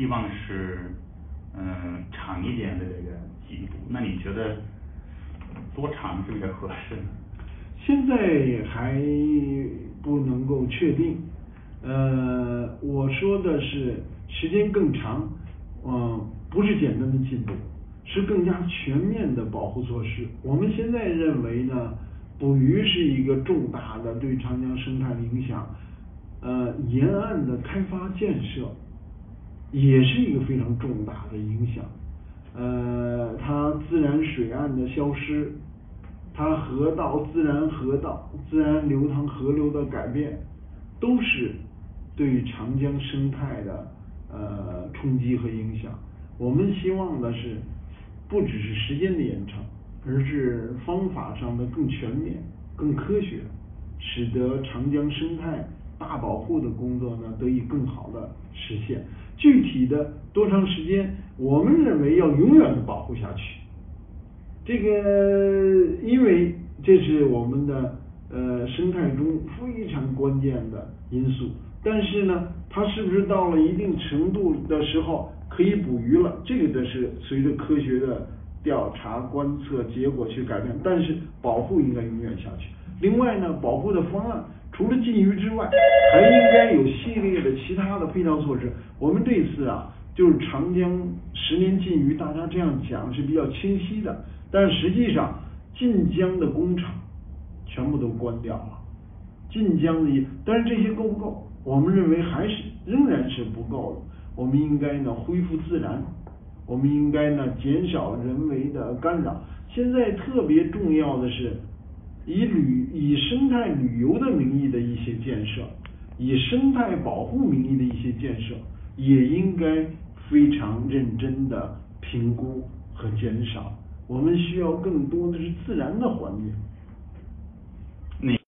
希望是嗯长一点的这个进步，那你觉得多长是比较合适呢？现在还不能够确定，呃，我说的是时间更长，嗯，不是简单的进步，是更加全面的保护措施。我们现在认为呢，捕鱼是一个重大的对长江生态的影响，呃，沿岸的开发建设也是一个非常重大的影响，呃，它自然水岸的消失。它河道自然河道自然流淌河流的改变，都是对长江生态的呃冲击和影响。我们希望的是，不只是时间的延长，而是方法上的更全面、更科学，使得长江生态大保护的工作呢得以更好的实现。具体的多长时间，我们认为要永远的保护下去。这个，因为这是我们的呃生态中非常关键的因素，但是呢，它是不是到了一定程度的时候可以捕鱼了？这个的是随着科学的调查观测结果去改变，但是保护应该永远下去。另外呢，保护的方案除了禁渔之外，还应该有系列的其他的配套措施。我们这次啊，就是长江十年禁渔，大家这样讲是比较清晰的。但实际上，晋江的工厂全部都关掉了。晋江的，但是这些够不够？我们认为还是仍然是不够的。我们应该呢恢复自然，我们应该呢减少人为的干扰。现在特别重要的是，以旅以生态旅游的名义的一些建设，以生态保护名义的一些建设，也应该非常认真的评估和减少。我们需要更多的是自然的环境。